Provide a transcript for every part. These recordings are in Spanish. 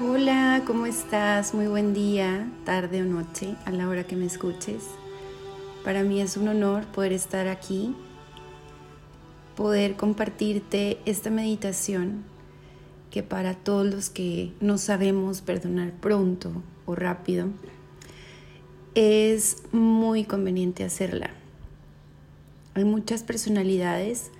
Hola, ¿cómo estás? Muy buen día, tarde o noche, a la hora que me escuches. Para mí es un honor poder estar aquí, poder compartirte esta meditación que para todos los que no sabemos perdonar pronto o rápido, es muy conveniente hacerla. Hay muchas personalidades,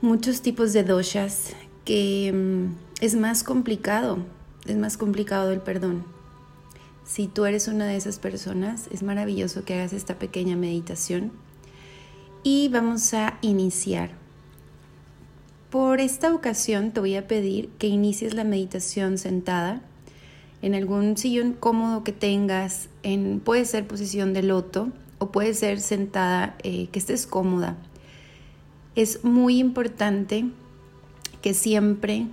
muchos tipos de doshas que mm, es más complicado, es más complicado el perdón. Si tú eres una de esas personas, es maravilloso que hagas esta pequeña meditación y vamos a iniciar. Por esta ocasión te voy a pedir que inicies la meditación sentada en algún sillón cómodo que tengas, en, puede ser posición de loto o puede ser sentada eh, que estés cómoda. Es muy importante que siempre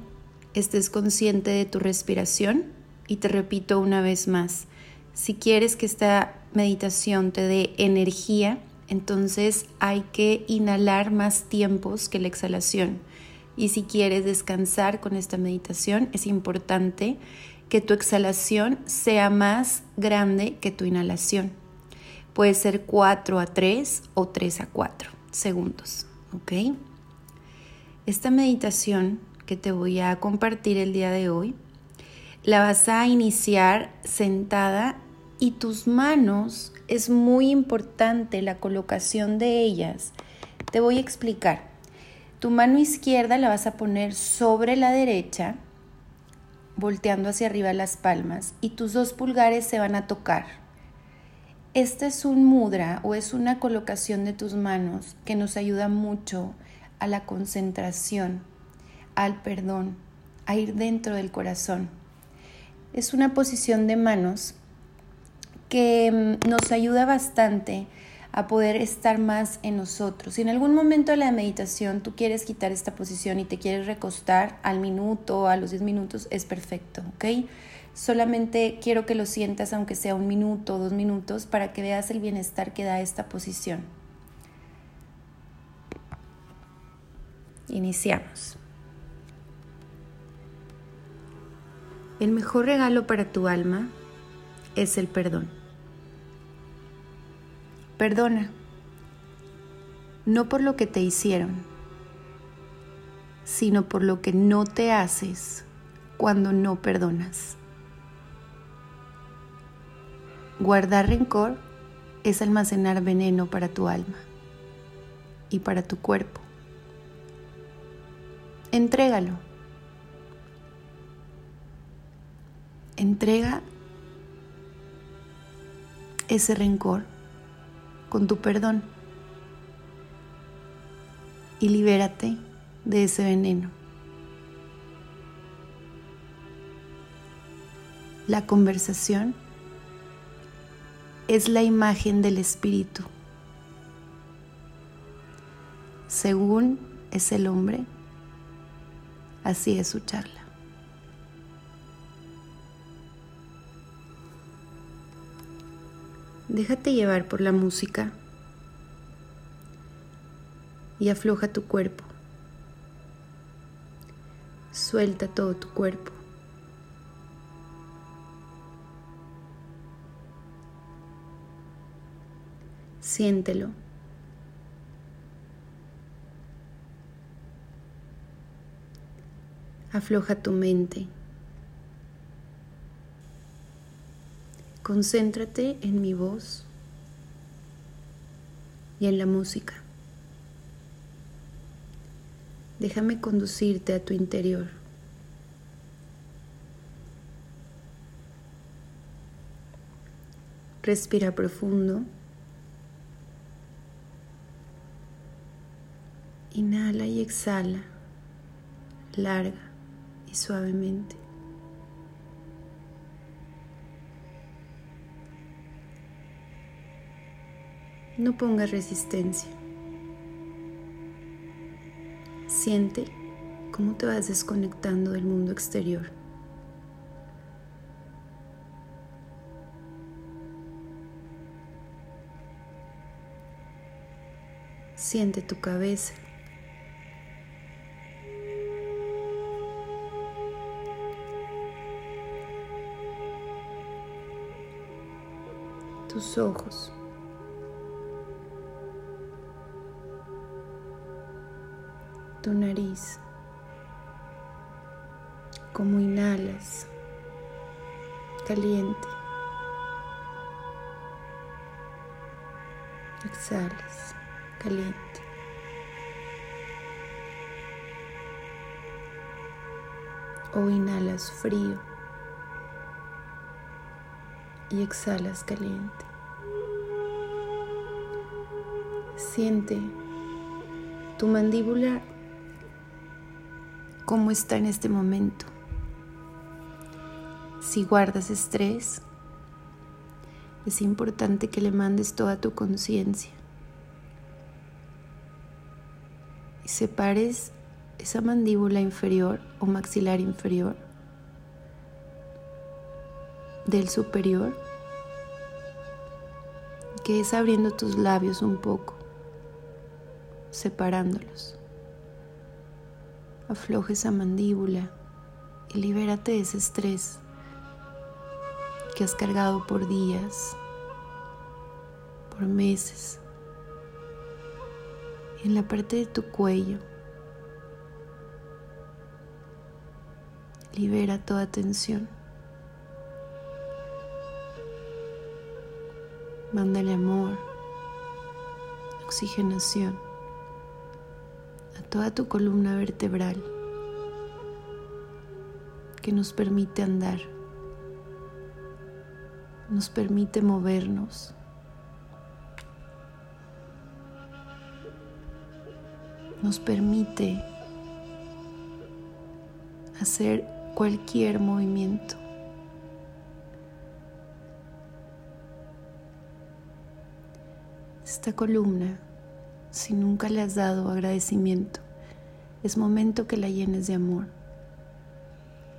estés consciente de tu respiración y te repito una vez más, si quieres que esta meditación te dé energía, entonces hay que inhalar más tiempos que la exhalación. Y si quieres descansar con esta meditación, es importante que tu exhalación sea más grande que tu inhalación. Puede ser 4 a 3 o 3 a 4 segundos. Esta meditación te voy a compartir el día de hoy la vas a iniciar sentada y tus manos es muy importante la colocación de ellas. Te voy a explicar. Tu mano izquierda la vas a poner sobre la derecha, volteando hacia arriba las palmas, y tus dos pulgares se van a tocar. Este es un mudra o es una colocación de tus manos que nos ayuda mucho a la concentración, al perdón, a ir dentro del corazón. Es una posición de manos que mm, nos ayuda bastante a poder estar más en nosotros. Si en algún momento de la meditación tú quieres quitar esta posición y te quieres recostar al minuto, a los 10 minutos, es perfecto, ¿ok? Solamente quiero que lo sientas aunque sea un minuto dos minutos para que veas el bienestar que da esta posición. Iniciamos. El mejor regalo para tu alma es el perdón. Perdona, no por lo que te hicieron, sino por lo que no te haces cuando no perdonas. Guardar rencor es almacenar veneno para tu alma y para tu cuerpo. Entrégalo. Entrega ese rencor con tu perdón y libérate de ese veneno. La conversación es la imagen del espíritu. Según es el hombre, Así es su charla. Déjate llevar por la música y afloja tu cuerpo. Suelta todo tu cuerpo. Siéntelo. afloja tu mente. Concéntrate en mi voz y en la música. Déjame conducirte a tu interior. Respira profundo. Inhala y exhala. Larga suavemente. No pongas resistencia. Siente cómo te vas desconectando del mundo exterior. Siente tu cabeza. Tus ojos. Tu nariz. Como inhalas. Caliente. Exhalas. Caliente. O inhalas frío y exhalas caliente. Siente tu mandíbula cómo está en este momento. Si guardas estrés, es importante que le mandes toda tu conciencia y separes esa mandíbula inferior o maxilar inferior del superior, que es abriendo tus labios un poco, separándolos. Afloja esa mandíbula y libérate de ese estrés que has cargado por días, por meses. En la parte de tu cuello, libera toda tensión. Mándale amor, oxigenación toda tu columna vertebral que nos permite andar, nos permite movernos. Nos permite hacer cualquier movimiento. esta columna, si nunca le has dado agradecimiento, es momento que la llenes de amor.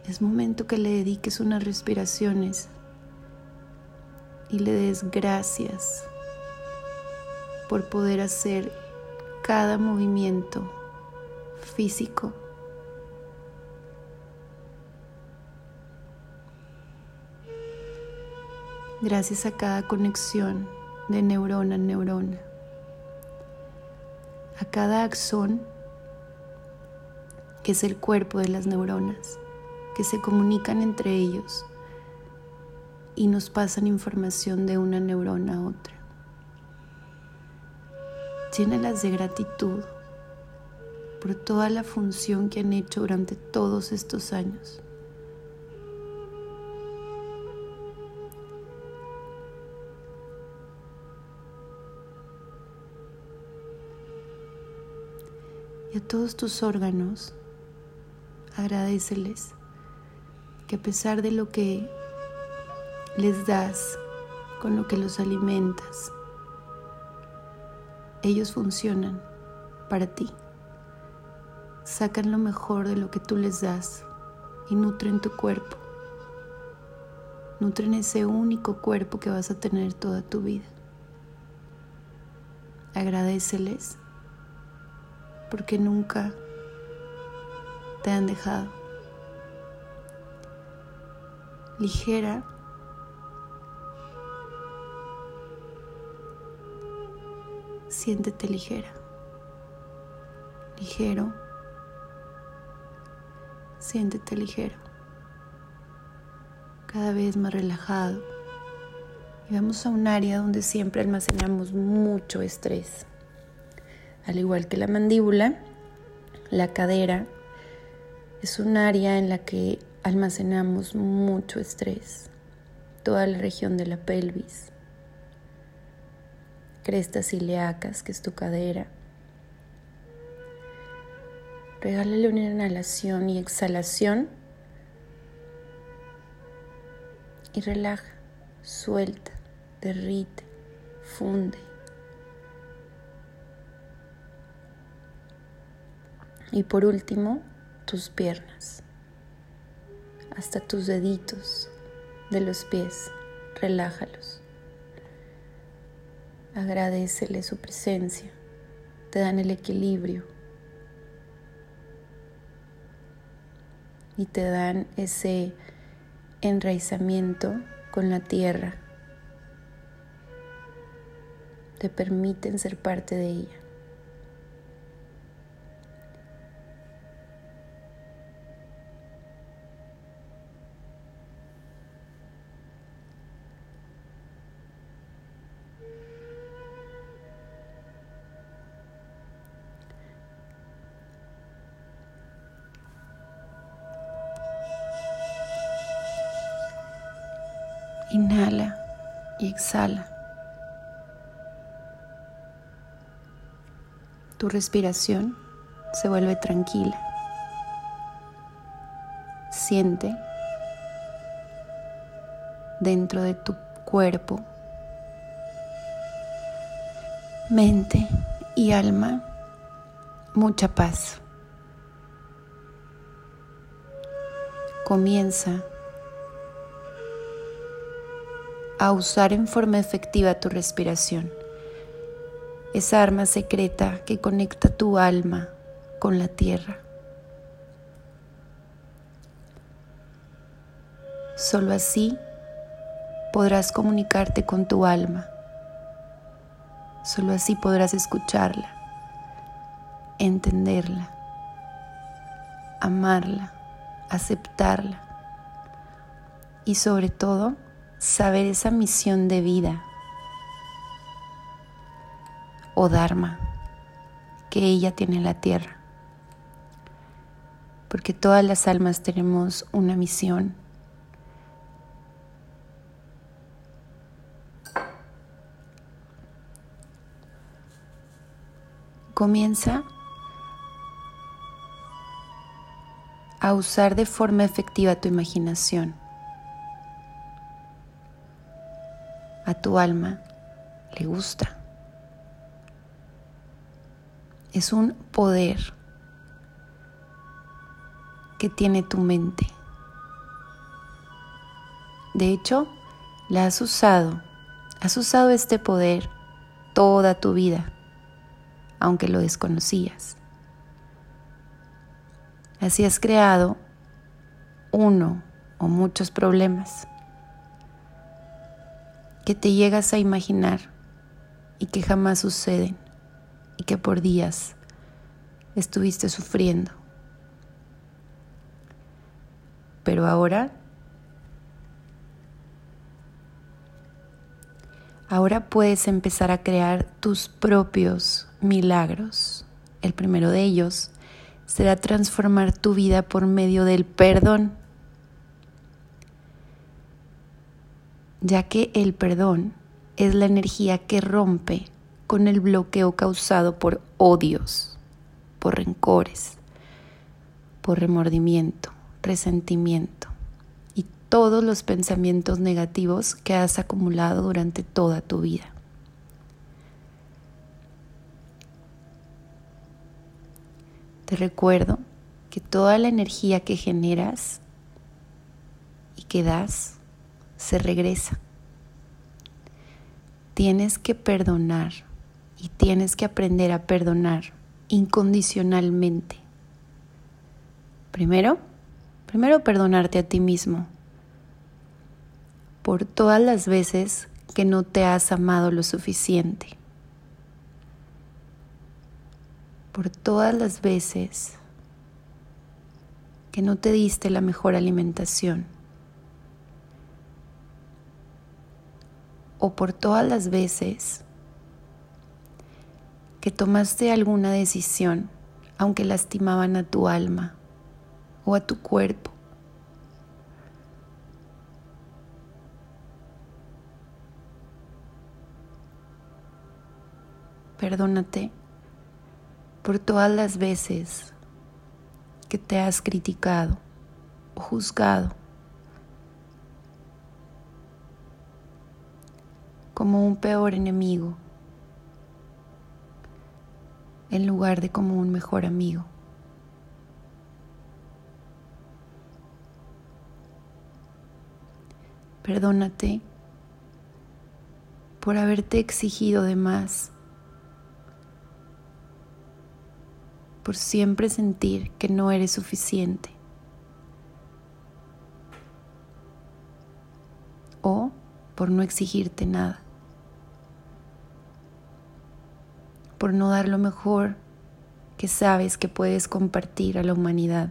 Es momento que le dediques unas respiraciones y le des gracias por poder hacer cada movimiento físico. Gracias a cada conexión de neurona en neurona. A cada axón, que es el cuerpo de las neuronas, que se comunican entre ellos y nos pasan información de una neurona a otra. Llénalas de gratitud por toda la función que han hecho durante todos estos años. y a todos tus órganos, agradeceles que a pesar de lo que les das, con lo que los alimentas, ellos funcionan para ti. Sacan lo mejor de lo que tú les das y nutren tu cuerpo. Nutren ese único cuerpo que vas a tener toda tu vida. Agradeceles porque nunca te han dejado. Ligera. Siéntete ligera. Ligero. Siéntete ligero. Cada vez más relajado. Y vamos a un área donde siempre almacenamos mucho estrés. Al igual que la mandíbula, la cadera es un área en la que almacenamos mucho estrés, toda la región de la pelvis, crestas ilíacas, que es tu cadera. Regálale una inhalación y exhalación y relaja, suelta, derrite, funde. Y por último, tus piernas, hasta tus deditos de los pies, relájalos. Agradecele su presencia, te dan el equilibrio y te dan ese enraizamiento con la tierra te permiten ser parte de ella. Tu respiración se vuelve tranquila. Siente dentro de tu cuerpo, mente y alma mucha paz. Comienza a usar en forma efectiva tu respiración, esa arma secreta que conecta tu alma con la tierra. Solo así podrás comunicarte con tu alma. Solo así podrás escucharla, entenderla, amarla, aceptarla y sobre todo saber esa misión de vida o Dharma que ella tiene en la tierra. Porque todas las almas tenemos una misión. Comienza a usar de forma efectiva tu imaginación. Tu alma le gusta. Es un poder que tiene tu mente. De hecho, la has usado, has usado este poder toda tu vida, aunque lo desconocías. Así has creado uno o muchos problemas que te llegas a imaginar y que jamás suceden y que por días estuviste sufriendo. Pero ahora, ahora puedes empezar a crear tus propios milagros. El primero de ellos será transformar tu vida por medio del perdón. Ya que el perdón es la energía que rompe con el bloqueo causado por odios, por rencores, por remordimiento, resentimiento y todos los pensamientos negativos que has acumulado durante toda tu vida. Te recuerdo que toda la energía que generas y que das se regresa. Tienes que perdonar y tienes que aprender a perdonar incondicionalmente. Primero, primero perdonarte a ti mismo por todas las veces que no te has amado lo suficiente. Por todas las veces que no te diste la mejor alimentación. O por todas las veces que tomaste alguna decisión aunque lastimaban a tu alma o a tu cuerpo. Perdónate por todas las veces que te has criticado o juzgado como un peor enemigo en lugar de como un mejor amigo. Perdónate por haberte exigido de más, por siempre sentir que no eres suficiente. O por no exigirte nada. Por no dar lo mejor que sabes que puedes compartir a la humanidad,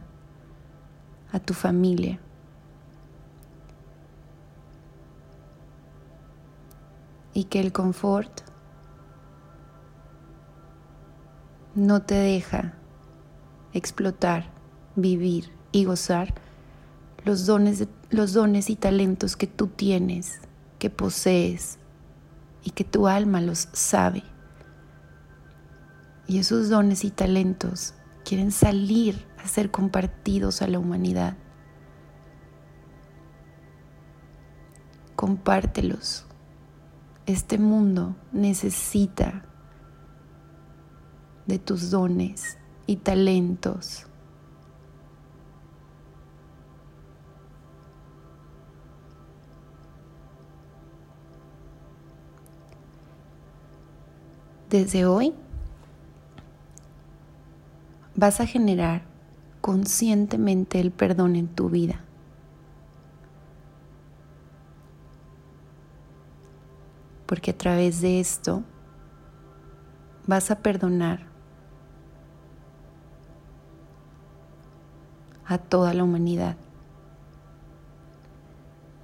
a tu familia. Y que el confort no te deja explotar, vivir y gozar los dones, los dones y talentos que tú tienes, que posees y que tu alma los sabe. Y esos dones y talentos quieren salir a ser compartidos a la humanidad. Compártelos. Este mundo necesita de tus dones y talentos. Desde hoy vas a generar conscientemente el perdón en tu vida. Porque a través de esto vas a perdonar a toda la humanidad,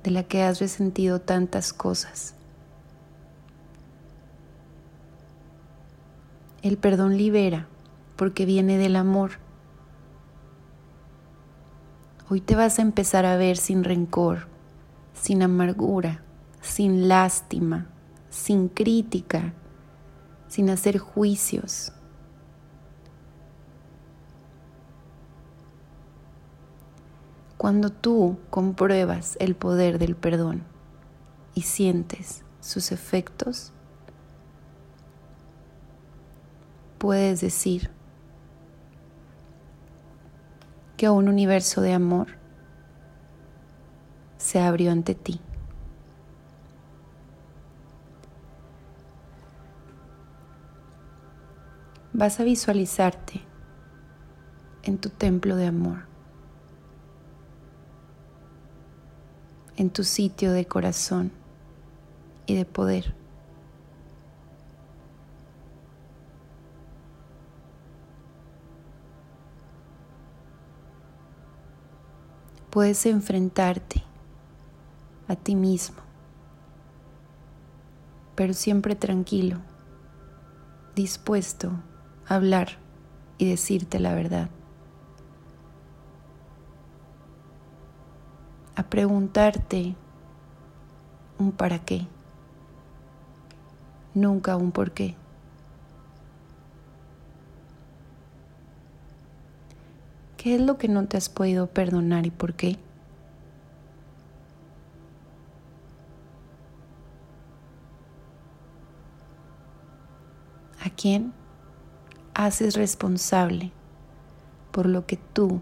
de la que has resentido tantas cosas. El perdón libera porque viene del amor. Hoy te vas a empezar a ver sin rencor, sin amargura, sin lástima, sin crítica, sin hacer juicios. Cuando tú compruebas el poder del perdón y sientes sus efectos, puedes decir que un universo de amor se abrió ante ti. Vas a visualizarte en tu templo de amor, en tu sitio de corazón y de poder. Puedes enfrentarte a ti mismo, pero siempre tranquilo, dispuesto a hablar y decirte la verdad, a preguntarte un para qué, nunca un por qué. ¿Qué es lo que no te has podido perdonar y por qué? ¿A quién haces responsable por lo que tú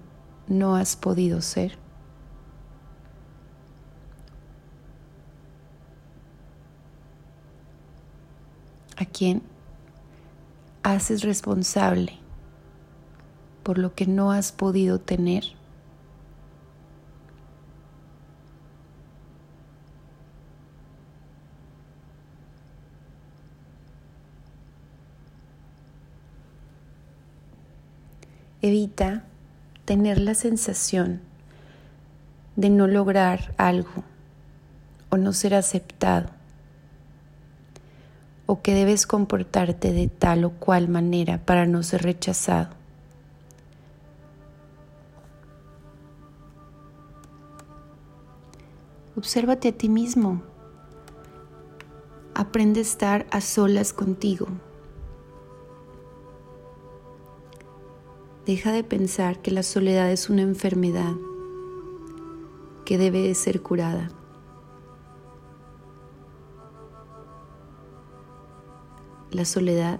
no has podido ser? ¿A quién haces responsable por lo que no has podido tener. Evita tener la sensación de no lograr algo o no ser aceptado o que debes comportarte de tal o cual manera para no ser rechazado. Obsérvate a ti mismo. Aprende a estar a solas contigo. Deja de pensar que la soledad es una enfermedad que debe de ser curada. La soledad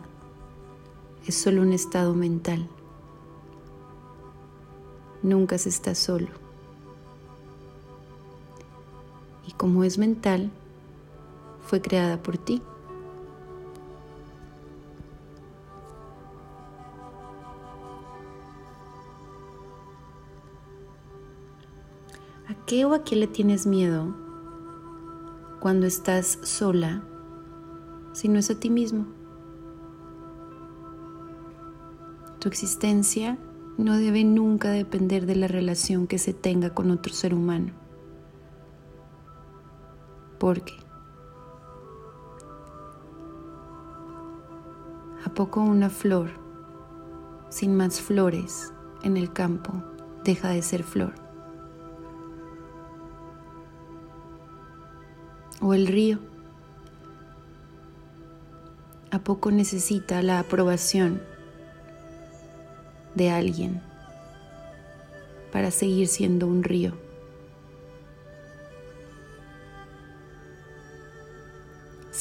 es solo un estado mental. Nunca se está solo. Como es mental, fue creada por ti. ¿A qué o a qué le tienes miedo cuando estás sola si no es a ti mismo? Tu existencia no debe nunca depender de la relación que se tenga con otro ser humano. ¿Por qué? ¿A poco una flor sin más flores en el campo deja de ser flor? ¿O el río? ¿A poco necesita la aprobación de alguien para seguir siendo un río?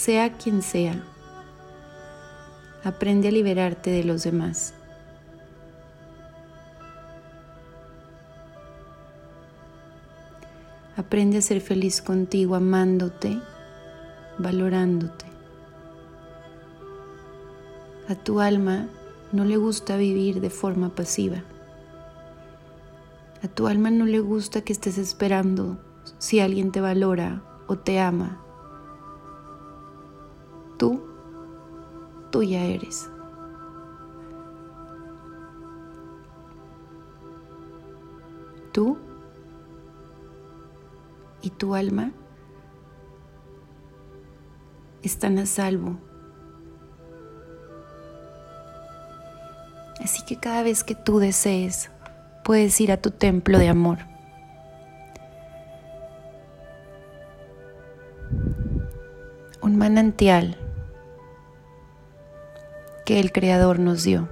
Sea quien sea, aprende a liberarte de los demás. Aprende a ser feliz contigo, amándote, valorándote. A tu alma no le gusta vivir de forma pasiva. A tu alma no le gusta que estés esperando si alguien te valora o te ama. Tú, tú ya eres. Tú y tu alma están a salvo Así que cada vez que tú desees, puedes ir a tu templo de amor. Un manantial que el Creador nos dio.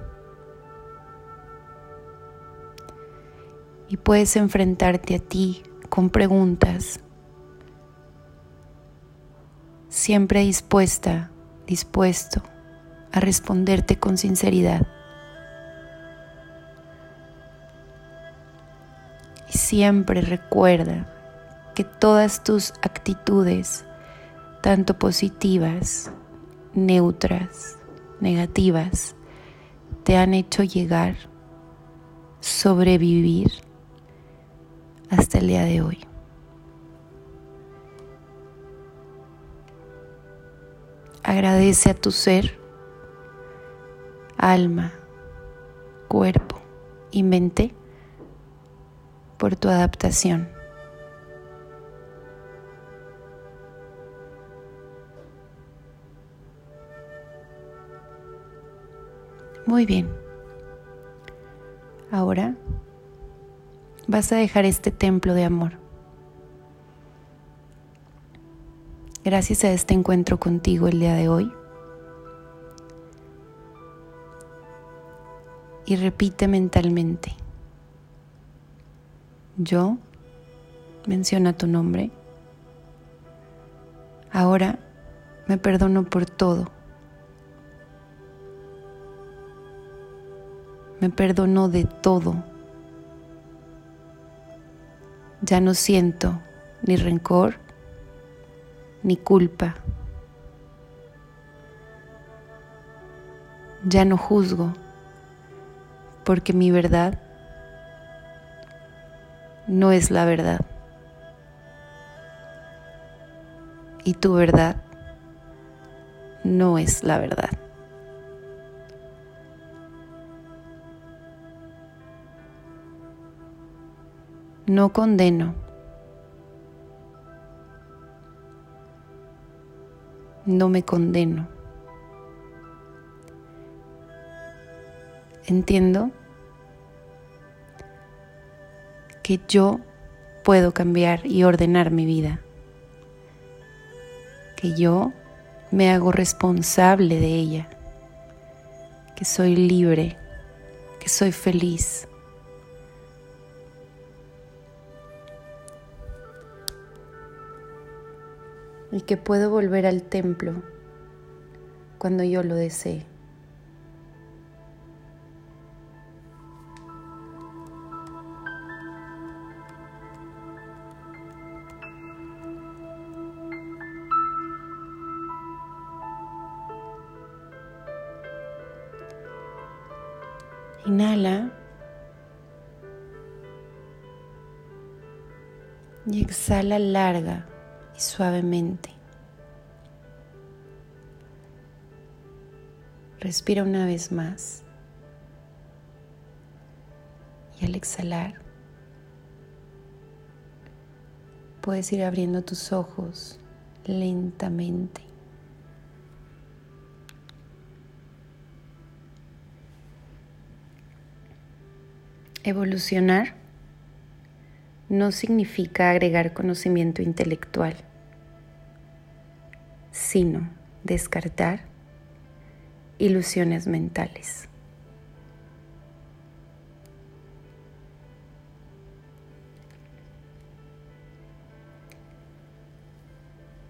Y puedes enfrentarte a ti con preguntas, siempre dispuesta, dispuesto a responderte con sinceridad. siempre recuerda que todas tus actitudes, tanto positivas, neutras, negativas, te han hecho llegar, sobrevivir hasta el día de hoy. Agradece a tu ser, alma, cuerpo y mente por tu adaptación. Muy bien. Ahora vas a dejar este templo de amor. Gracias a este encuentro contigo el día de hoy. Y repite mentalmente. Yo menciona tu nombre. Ahora me perdono por todo. Me perdono de todo. Ya no siento ni rencor ni culpa. Ya no juzgo porque mi verdad no es la verdad. Y tu verdad no es la verdad. No condeno. No me condeno. Entiendo que yo puedo cambiar y ordenar mi vida, que yo me hago responsable de ella, que soy libre, que soy feliz. Y que puedo volver al templo cuando yo lo desee. Inhala. Y exhala larga y suavemente. Respira una vez más. Y al exhalar, puedes ir abriendo tus ojos lentamente. Evolucionar no significa agregar conocimiento intelectual, sino descartar ilusiones mentales.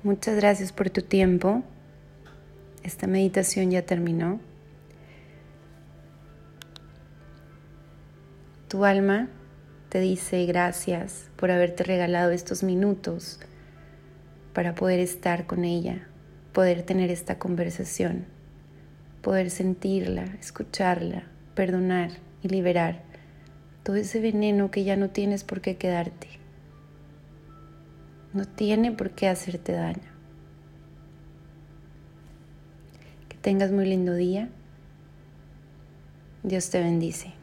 Muchas gracias por tu tiempo. Esta meditación ya terminó. Tu alma te dice gracias por haberte regalado estos minutos para poder estar con ella, poder tener esta conversación, poder sentirla, escucharla, perdonar y liberar todo ese veneno que ya no tienes por qué quedarte. No tiene por qué hacerte daño. Que tengas muy lindo día. Dios te bendice.